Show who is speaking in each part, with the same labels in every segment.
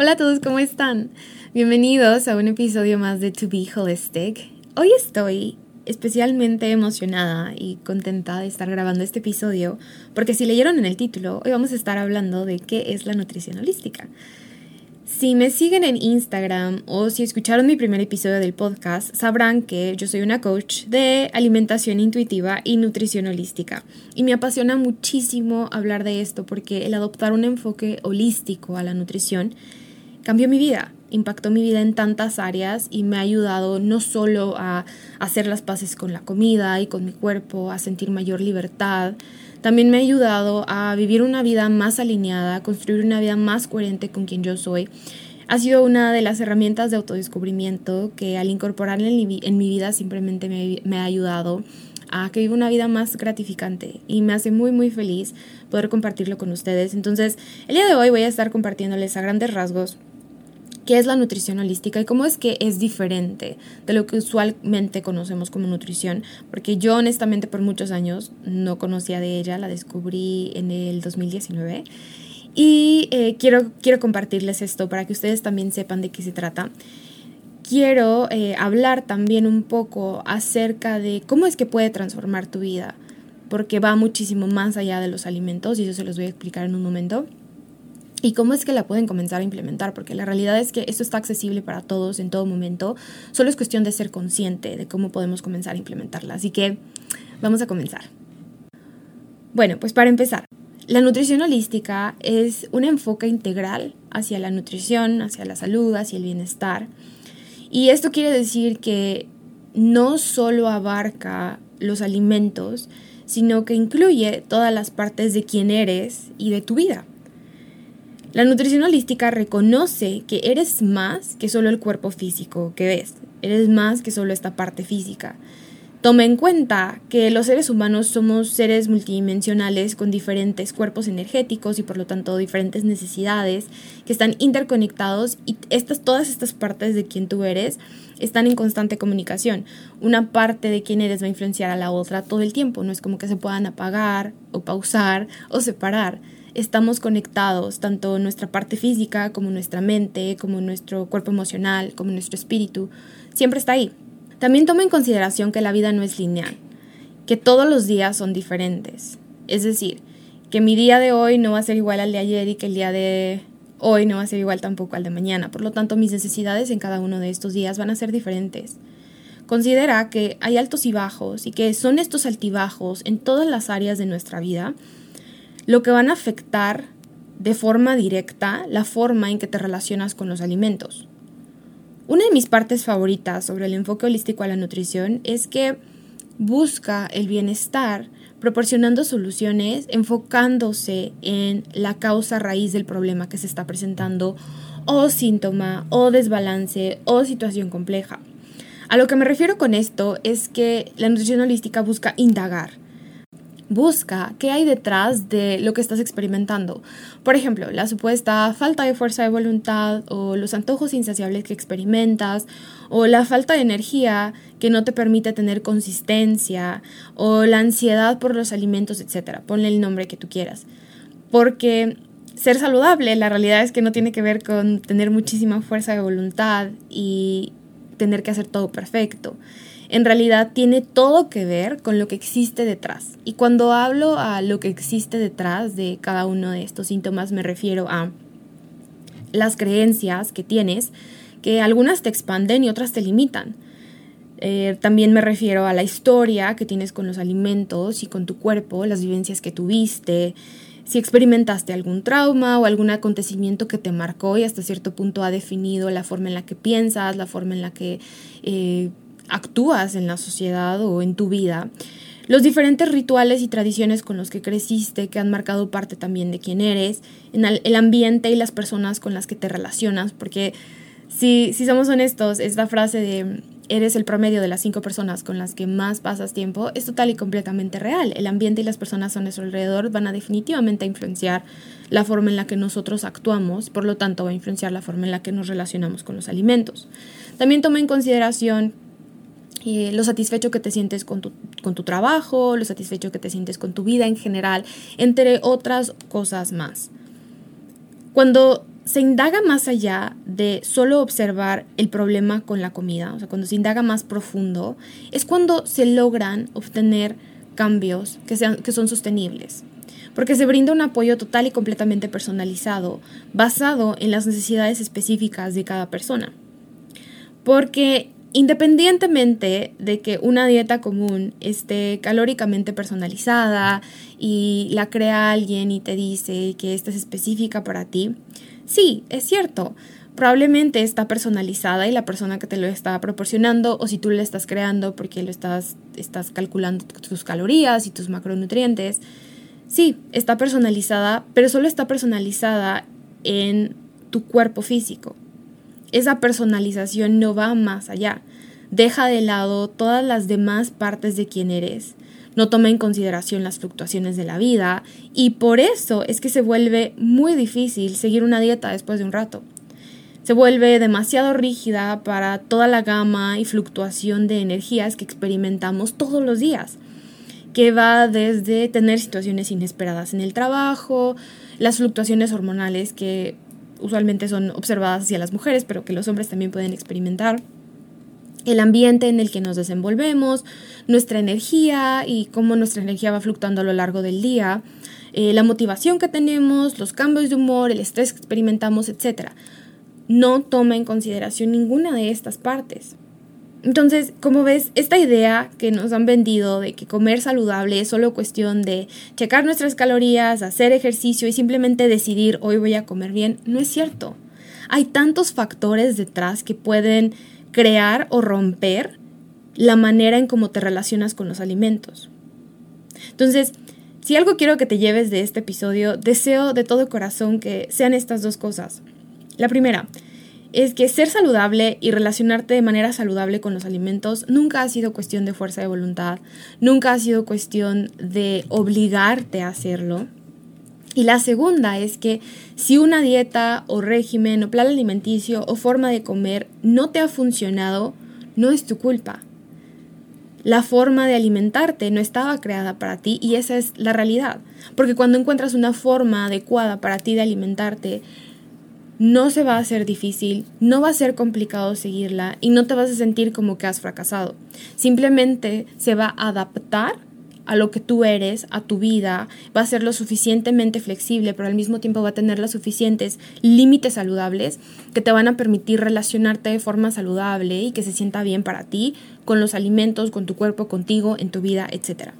Speaker 1: Hola a todos, ¿cómo están? Bienvenidos a un episodio más de To Be Holistic. Hoy estoy especialmente emocionada y contenta de estar grabando este episodio porque si leyeron en el título, hoy vamos a estar hablando de qué es la nutrición holística. Si me siguen en Instagram o si escucharon mi primer episodio del podcast, sabrán que yo soy una coach de alimentación intuitiva y nutrición holística. Y me apasiona muchísimo hablar de esto porque el adoptar un enfoque holístico a la nutrición cambió mi vida, impactó mi vida en tantas áreas y me ha ayudado no solo a hacer las paces con la comida y con mi cuerpo, a sentir mayor libertad, también me ha ayudado a vivir una vida más alineada, a construir una vida más coherente con quien yo soy. Ha sido una de las herramientas de autodescubrimiento que al incorporarla en mi, vida simplemente me, me ha ayudado a que viva una vida más gratificante y me hace muy muy feliz poder compartirlo con ustedes. Entonces, el día de hoy voy a estar compartiéndoles a grandes rasgos qué es la nutrición holística y cómo es que es diferente de lo que usualmente conocemos como nutrición, porque yo honestamente por muchos años no conocía de ella, la descubrí en el 2019 y eh, quiero, quiero compartirles esto para que ustedes también sepan de qué se trata. Quiero eh, hablar también un poco acerca de cómo es que puede transformar tu vida, porque va muchísimo más allá de los alimentos y eso se los voy a explicar en un momento y cómo es que la pueden comenzar a implementar, porque la realidad es que esto está accesible para todos en todo momento, solo es cuestión de ser consciente de cómo podemos comenzar a implementarla. Así que vamos a comenzar. Bueno, pues para empezar, la nutrición holística es un enfoque integral hacia la nutrición, hacia la salud, hacia el bienestar. Y esto quiere decir que no solo abarca los alimentos, sino que incluye todas las partes de quién eres y de tu vida. La nutrición holística reconoce que eres más que solo el cuerpo físico que ves, eres más que solo esta parte física. Toma en cuenta que los seres humanos somos seres multidimensionales con diferentes cuerpos energéticos y por lo tanto diferentes necesidades que están interconectados y estas, todas estas partes de quien tú eres están en constante comunicación. Una parte de quién eres va a influenciar a la otra todo el tiempo, no es como que se puedan apagar o pausar o separar estamos conectados, tanto nuestra parte física como nuestra mente, como nuestro cuerpo emocional, como nuestro espíritu, siempre está ahí. También toma en consideración que la vida no es lineal, que todos los días son diferentes. Es decir, que mi día de hoy no va a ser igual al de ayer y que el día de hoy no va a ser igual tampoco al de mañana. Por lo tanto, mis necesidades en cada uno de estos días van a ser diferentes. Considera que hay altos y bajos y que son estos altibajos en todas las áreas de nuestra vida lo que van a afectar de forma directa la forma en que te relacionas con los alimentos. Una de mis partes favoritas sobre el enfoque holístico a la nutrición es que busca el bienestar proporcionando soluciones enfocándose en la causa raíz del problema que se está presentando o síntoma o desbalance o situación compleja. A lo que me refiero con esto es que la nutrición holística busca indagar, Busca qué hay detrás de lo que estás experimentando. Por ejemplo, la supuesta falta de fuerza de voluntad o los antojos insaciables que experimentas o la falta de energía que no te permite tener consistencia o la ansiedad por los alimentos, etc. Ponle el nombre que tú quieras. Porque ser saludable, la realidad es que no tiene que ver con tener muchísima fuerza de voluntad y tener que hacer todo perfecto. En realidad tiene todo que ver con lo que existe detrás. Y cuando hablo a lo que existe detrás de cada uno de estos síntomas me refiero a las creencias que tienes, que algunas te expanden y otras te limitan. Eh, también me refiero a la historia que tienes con los alimentos y con tu cuerpo, las vivencias que tuviste, si experimentaste algún trauma o algún acontecimiento que te marcó y hasta cierto punto ha definido la forma en la que piensas, la forma en la que eh, actúas en la sociedad o en tu vida. Los diferentes rituales y tradiciones con los que creciste, que han marcado parte también de quién eres, en el ambiente y las personas con las que te relacionas, porque si, si somos honestos, esta frase de eres el promedio de las cinco personas con las que más pasas tiempo es total y completamente real. El ambiente y las personas a nuestro alrededor van a definitivamente influenciar la forma en la que nosotros actuamos, por lo tanto va a influenciar la forma en la que nos relacionamos con los alimentos. También toma en consideración lo satisfecho que te sientes con tu, con tu trabajo, lo satisfecho que te sientes con tu vida en general, entre otras cosas más. Cuando se indaga más allá de solo observar el problema con la comida, o sea, cuando se indaga más profundo, es cuando se logran obtener cambios que, sean, que son sostenibles. Porque se brinda un apoyo total y completamente personalizado, basado en las necesidades específicas de cada persona. Porque independientemente de que una dieta común esté calóricamente personalizada y la crea alguien y te dice que esta es específica para ti, Sí, es cierto. Probablemente está personalizada y la persona que te lo está proporcionando, o si tú le estás creando porque lo estás, estás calculando tus calorías y tus macronutrientes, sí, está personalizada, pero solo está personalizada en tu cuerpo físico. Esa personalización no va más allá. Deja de lado todas las demás partes de quién eres no toma en consideración las fluctuaciones de la vida y por eso es que se vuelve muy difícil seguir una dieta después de un rato. Se vuelve demasiado rígida para toda la gama y fluctuación de energías que experimentamos todos los días, que va desde tener situaciones inesperadas en el trabajo, las fluctuaciones hormonales que usualmente son observadas hacia las mujeres, pero que los hombres también pueden experimentar el ambiente en el que nos desenvolvemos, nuestra energía y cómo nuestra energía va fluctuando a lo largo del día, eh, la motivación que tenemos, los cambios de humor, el estrés que experimentamos, etc. No toma en consideración ninguna de estas partes. Entonces, como ves, esta idea que nos han vendido de que comer saludable es solo cuestión de checar nuestras calorías, hacer ejercicio y simplemente decidir hoy voy a comer bien, no es cierto. Hay tantos factores detrás que pueden crear o romper la manera en cómo te relacionas con los alimentos. Entonces, si algo quiero que te lleves de este episodio, deseo de todo corazón que sean estas dos cosas. La primera es que ser saludable y relacionarte de manera saludable con los alimentos nunca ha sido cuestión de fuerza de voluntad, nunca ha sido cuestión de obligarte a hacerlo. Y la segunda es que si una dieta o régimen o plan alimenticio o forma de comer no te ha funcionado, no es tu culpa. La forma de alimentarte no estaba creada para ti y esa es la realidad. Porque cuando encuentras una forma adecuada para ti de alimentarte, no se va a hacer difícil, no va a ser complicado seguirla y no te vas a sentir como que has fracasado. Simplemente se va a adaptar a lo que tú eres, a tu vida, va a ser lo suficientemente flexible, pero al mismo tiempo va a tener los suficientes límites saludables que te van a permitir relacionarte de forma saludable y que se sienta bien para ti, con los alimentos, con tu cuerpo, contigo, en tu vida, etc.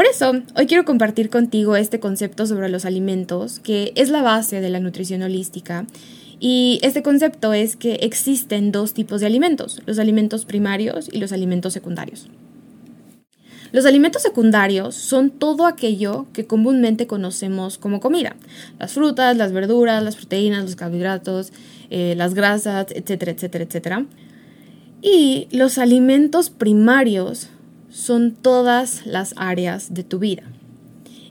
Speaker 1: Por eso, hoy quiero compartir contigo este concepto sobre los alimentos, que es la base de la nutrición holística. Y este concepto es que existen dos tipos de alimentos, los alimentos primarios y los alimentos secundarios. Los alimentos secundarios son todo aquello que comúnmente conocemos como comida. Las frutas, las verduras, las proteínas, los carbohidratos, eh, las grasas, etcétera, etcétera, etcétera. Y los alimentos primarios son todas las áreas de tu vida.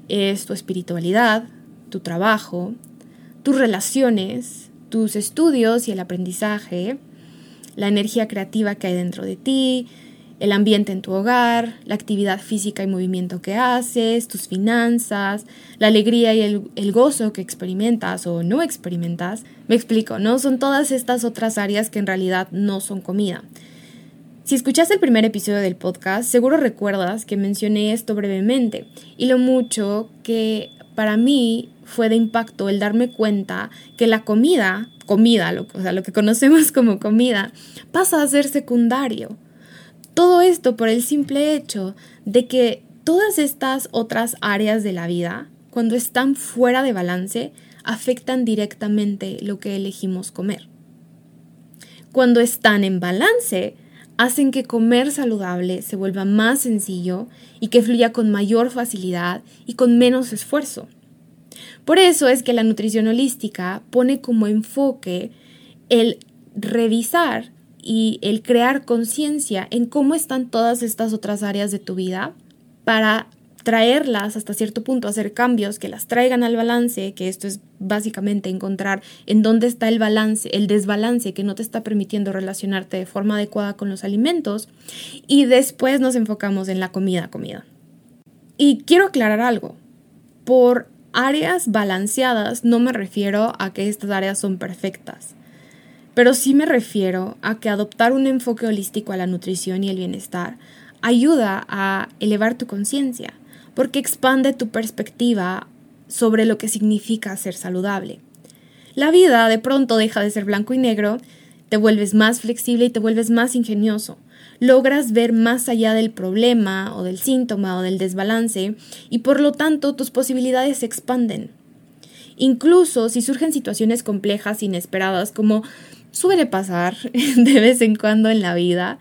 Speaker 1: Es tu espiritualidad, tu trabajo, tus relaciones, tus estudios y el aprendizaje, la energía creativa que hay dentro de ti, el ambiente en tu hogar, la actividad física y movimiento que haces, tus finanzas, la alegría y el, gozo que experimentas o no experimentas. Me explico, ¿no? Son todas estas otras áreas que en realidad no son comida. Si escuchaste el primer episodio del podcast, seguro recuerdas que mencioné esto brevemente y lo mucho que para mí fue de impacto el darme cuenta que la comida, comida, o sea, lo que conocemos como comida, pasa a ser secundario. Todo esto por el simple hecho de que todas estas otras áreas de la vida, cuando están fuera de balance, afectan directamente lo que elegimos comer. Cuando están en balance, hacen que comer saludable se vuelva más sencillo y que fluya con mayor facilidad y con menos esfuerzo. Por eso es que la nutrición holística pone como enfoque el revisar y el crear conciencia en cómo están todas estas otras áreas de tu vida para traerlas hasta cierto punto, hacer cambios que las traigan al balance, que esto es básicamente encontrar en dónde está el balance, el desbalance que no te está permitiendo relacionarte de forma adecuada con los alimentos y después nos enfocamos en la comida, comida. Y quiero aclarar algo, por áreas balanceadas no me refiero a que estas áreas son perfectas, pero sí me refiero a que adoptar un enfoque holístico a la nutrición y el bienestar ayuda a elevar tu conciencia porque expande tu perspectiva sobre lo que significa ser saludable. La vida de pronto deja de ser blanco y negro, te vuelves más flexible y te vuelves más ingenioso. Logras ver más allá del problema o del síntoma o del desbalance y por lo tanto tus posibilidades se expanden. Incluso si surgen situaciones complejas, inesperadas, como suele pasar de vez en cuando en la vida,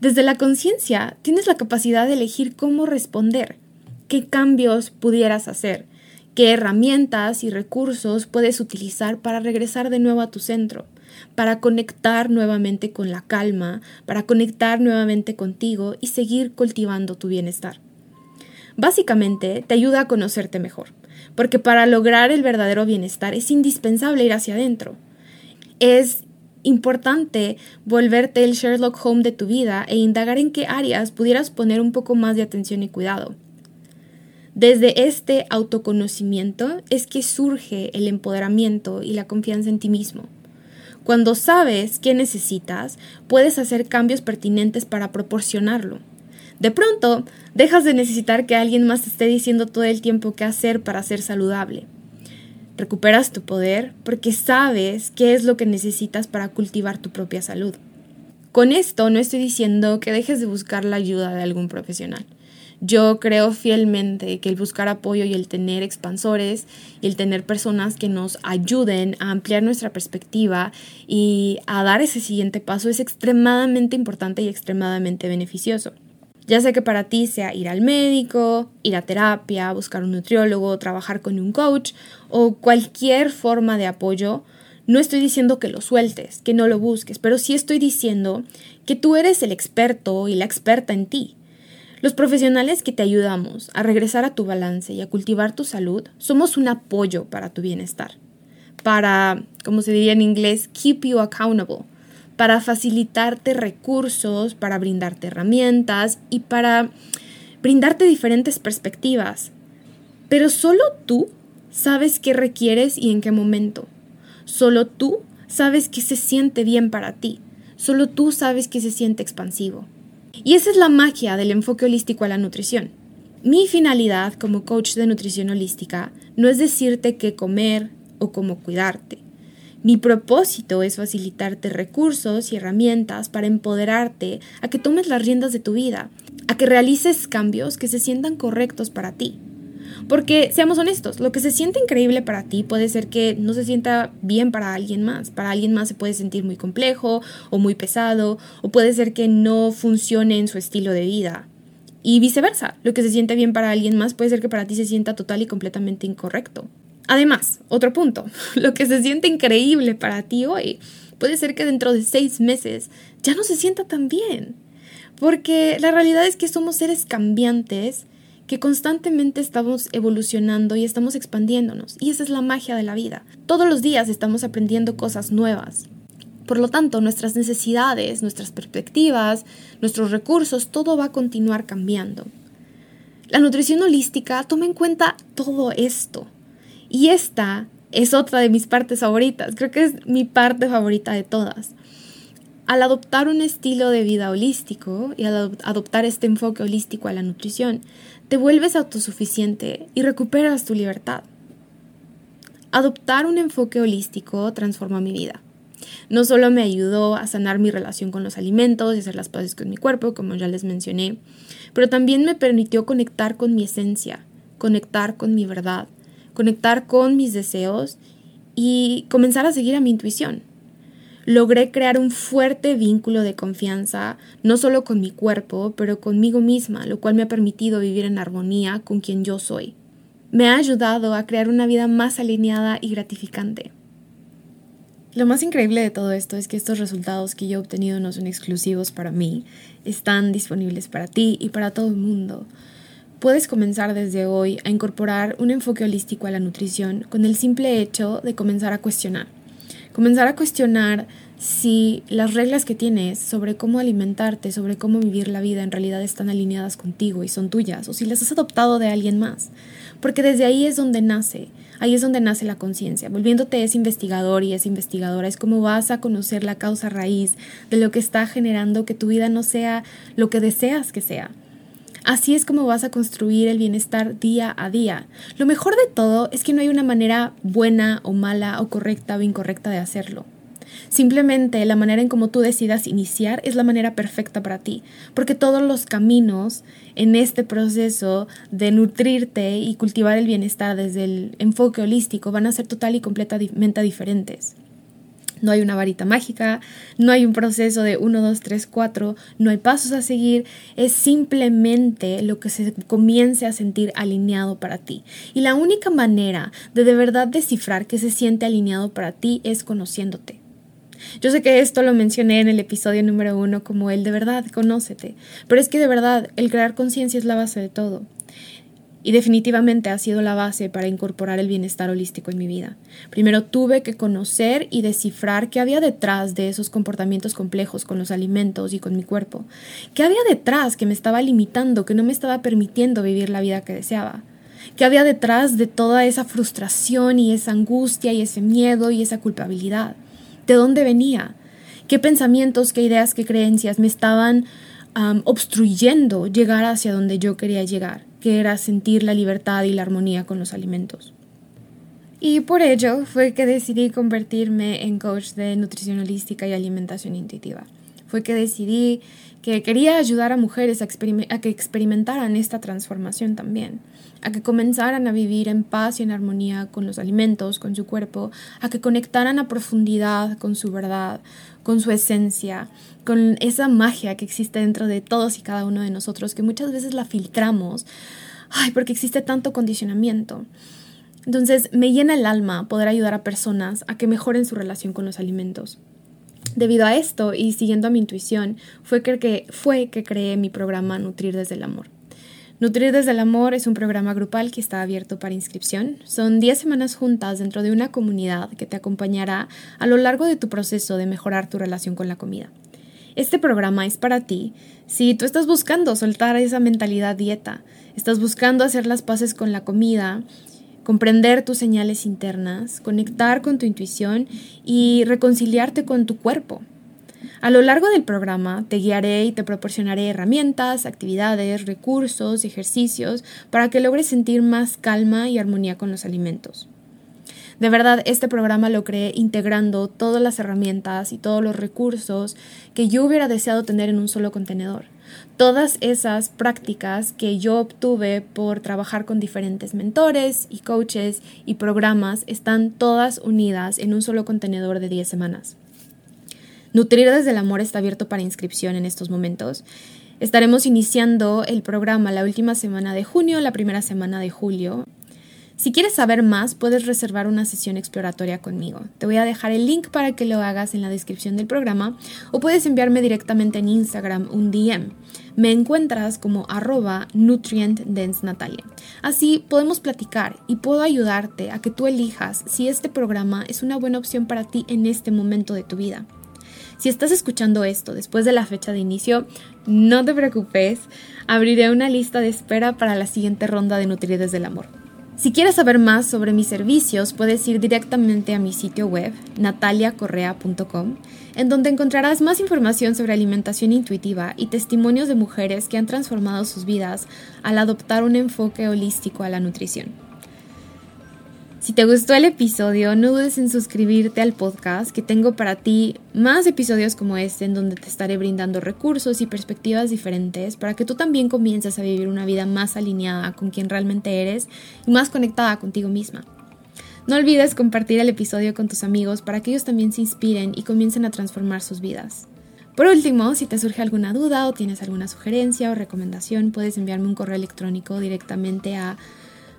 Speaker 1: desde la conciencia tienes la capacidad de elegir cómo responder qué cambios pudieras hacer, qué herramientas y recursos puedes utilizar para regresar de nuevo a tu centro, para conectar nuevamente con la calma, para conectar nuevamente contigo y seguir cultivando tu bienestar. Básicamente te ayuda a conocerte mejor, porque para lograr el verdadero bienestar es indispensable ir hacia adentro. Es importante volverte el Sherlock Holmes de tu vida e indagar en qué áreas pudieras poner un poco más de atención y cuidado. Desde este autoconocimiento es que surge el empoderamiento y la confianza en ti mismo. Cuando sabes qué necesitas, puedes hacer cambios pertinentes para proporcionarlo. De pronto, dejas de necesitar que alguien más te esté diciendo todo el tiempo qué hacer para ser saludable. Recuperas tu poder porque sabes qué es lo que necesitas para cultivar tu propia salud. Con esto no estoy diciendo que dejes de buscar la ayuda de algún profesional. Yo creo fielmente que el buscar apoyo y el tener expansores y el tener personas que nos ayuden a ampliar nuestra perspectiva y a dar ese siguiente paso es extremadamente importante y extremadamente beneficioso. Ya sea que para ti sea ir al médico, ir a terapia, buscar un nutriólogo, trabajar con un coach o cualquier forma de apoyo, no estoy diciendo que lo sueltes, que no lo busques, pero sí estoy diciendo que tú eres el experto y la experta en ti los profesionales que te ayudamos a regresar a tu balance y a cultivar tu salud somos un apoyo para tu bienestar, para, como se diría en inglés, keep you accountable, para facilitarte recursos, para brindarte herramientas y para brindarte diferentes perspectivas. Pero solo tú sabes qué requieres y en qué momento. Solo tú sabes qué se siente bien para ti. Solo tú sabes qué se siente expansivo. Y esa es la magia del enfoque holístico a la nutrición. Mi finalidad como coach de nutrición holística no es decirte qué comer o cómo cuidarte. Mi propósito es facilitarte recursos y herramientas para empoderarte a que tomes las riendas de tu vida, a que realices cambios que se sientan correctos para ti. Porque seamos honestos, lo que se siente increíble para ti puede ser que no se sienta bien para alguien más. Para alguien más se puede sentir muy complejo o muy pesado o puede ser que no funcione en su estilo de vida. Y viceversa, lo que se siente bien para alguien más puede ser que para ti se sienta total y completamente incorrecto. Además, otro punto, lo que se siente increíble para ti hoy puede ser que dentro de seis meses ya no se sienta tan bien. Porque la realidad es que somos seres cambiantes que constantemente estamos evolucionando y estamos expandiéndonos. Y esa es la magia de la vida. Todos los días estamos aprendiendo cosas nuevas. Por lo tanto, nuestras necesidades, nuestras perspectivas, nuestros recursos, todo va a continuar cambiando. La nutrición holística toma en cuenta todo esto. Y esta es otra de mis partes favoritas. Creo que es mi parte favorita de todas. Al adoptar un estilo de vida holístico y al adoptar este enfoque holístico a la nutrición, te vuelves autosuficiente y recuperas tu libertad. Adoptar un enfoque holístico transforma mi vida. No solo me ayudó a sanar mi relación con los alimentos y hacer las paces con mi cuerpo, como ya les mencioné, pero también me permitió conectar con mi esencia, conectar con mi verdad, conectar con mis deseos y comenzar a seguir a mi intuición. Logré crear un fuerte vínculo de confianza, no solo con mi cuerpo, pero conmigo misma, lo cual me ha permitido vivir en armonía con quien yo soy. Me ha ayudado a crear una vida más alineada y gratificante. Lo más increíble de todo esto es que estos resultados que yo he obtenido no son exclusivos para mí, están disponibles para ti y para todo el mundo. Puedes comenzar desde hoy a incorporar un enfoque holístico a la nutrición con el simple hecho de comenzar a cuestionar. Comenzar a cuestionar si las reglas que tienes sobre cómo alimentarte, sobre cómo vivir la vida en realidad están alineadas contigo y son tuyas, o si las has adoptado de alguien más. Porque desde ahí es donde nace Ahí es donde nace la conciencia. Volviéndote ese investigador y esa investigadora es como vas a conocer la causa raíz de lo que está generando que tu vida no sea lo que deseas que sea. Así es como vas a construir el bienestar día a día. Lo mejor de todo es que no hay una manera buena o mala o correcta o incorrecta de hacerlo. Simplemente la manera en cómo tú decidas iniciar es la manera perfecta para ti, porque todos los caminos en este proceso de nutrirte y cultivar el bienestar desde el enfoque holístico van a ser total y completamente diferentes. No hay una varita mágica, no hay un proceso de 1, 2, 3, 4, no hay pasos a seguir, es simplemente lo que se comience a sentir alineado para ti. Y la única manera de de verdad descifrar que se siente alineado para ti es conociéndote. Yo sé que esto lo mencioné en el episodio número uno como el de verdad, conócete, pero es que de verdad el crear conciencia es la base de todo. Y definitivamente ha sido la base para incorporar el bienestar holístico en mi vida. Primero tuve que conocer y descifrar qué había detrás de esos comportamientos complejos con los alimentos y con mi cuerpo. ¿Qué había detrás que me estaba limitando, que no me estaba permitiendo vivir la vida que deseaba? ¿Qué había detrás de toda esa frustración y esa angustia y ese miedo y esa culpabilidad? ¿De dónde venía? ¿Qué pensamientos, qué ideas, qué creencias me estaban obstruyendo llegar hacia donde yo quería llegar, que era sentir la libertad y la armonía con los alimentos? Y por ello fue que decidí convertirme en coach de nutrición y alimentación intuitiva. Fue que decidí que quería ayudar a mujeres a, que experimentaran esta transformación también, a que comenzaran a vivir en paz y en armonía con los alimentos, con su cuerpo, a que conectaran a profundidad con su verdad, con su esencia, con esa magia que existe dentro de todos y cada uno de nosotros, que muchas veces la filtramos, ay, porque existe tanto condicionamiento. Entonces me llena el alma poder ayudar a personas a que mejoren su relación con los alimentos. Debido a esto y siguiendo a mi intuición, fue que, fue que creé mi programa Nutrir desde el Amor. Nutrir desde el Amor es un programa grupal que está abierto para inscripción. Son 10 semanas juntas dentro de una comunidad que te acompañará a lo largo de tu proceso de mejorar tu relación con la comida. Este programa es para ti si tú estás buscando soltar esa mentalidad dieta, estás buscando hacer las paces con la comida comprender tus señales internas, conectar con tu intuición y reconciliarte con tu cuerpo. A lo largo del programa te guiaré y te proporcionaré herramientas, actividades, recursos, ejercicios para que logres sentir más calma y armonía con los alimentos. De verdad, este programa lo creé integrando todas las herramientas y todos los recursos que yo hubiera deseado tener en un solo contenedor. Todas esas prácticas que yo obtuve por trabajar con diferentes mentores y coaches y programas están todas unidas en un solo contenedor de 10 semanas. Nutrir desde el amor está abierto para inscripción en estos momentos. Estaremos iniciando el programa la última semana de junio, la primera semana de julio. Si quieres saber más, puedes reservar una sesión exploratoria conmigo. Te voy a dejar el link para que lo hagas en la descripción del programa o puedes enviarme directamente en Instagram un DM. Me encuentras como arroba nutrientdensenatalia. Así podemos platicar y puedo ayudarte a que tú elijas si este programa es una buena opción para ti en este momento de tu vida. Si estás escuchando esto después de la fecha de inicio, no te preocupes, abriré una lista de espera para la siguiente ronda de Nutrides del Amor. Si quieres saber más sobre mis servicios, puedes ir directamente a mi sitio web, nataliacorrea.com, en donde encontrarás más información sobre alimentación intuitiva y testimonios de mujeres que han transformado sus vidas al adoptar un enfoque holístico a la nutrición. Si te gustó el episodio, no dudes en suscribirte al podcast que tengo para ti más episodios como este en donde te estaré brindando recursos y perspectivas diferentes para que tú también comiences a vivir una vida más alineada con quien realmente eres y más conectada contigo misma. No olvides compartir el episodio con tus amigos para que ellos también se inspiren y comiencen a transformar sus vidas. Por último, si te surge alguna duda o tienes alguna sugerencia o recomendación, puedes enviarme un correo electrónico directamente a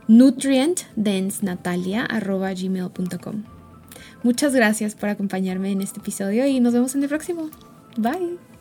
Speaker 1: nutrientdensenatalia.gmail.com Muchas gracias por acompañarme en este episodio y nos vemos en el próximo. Bye.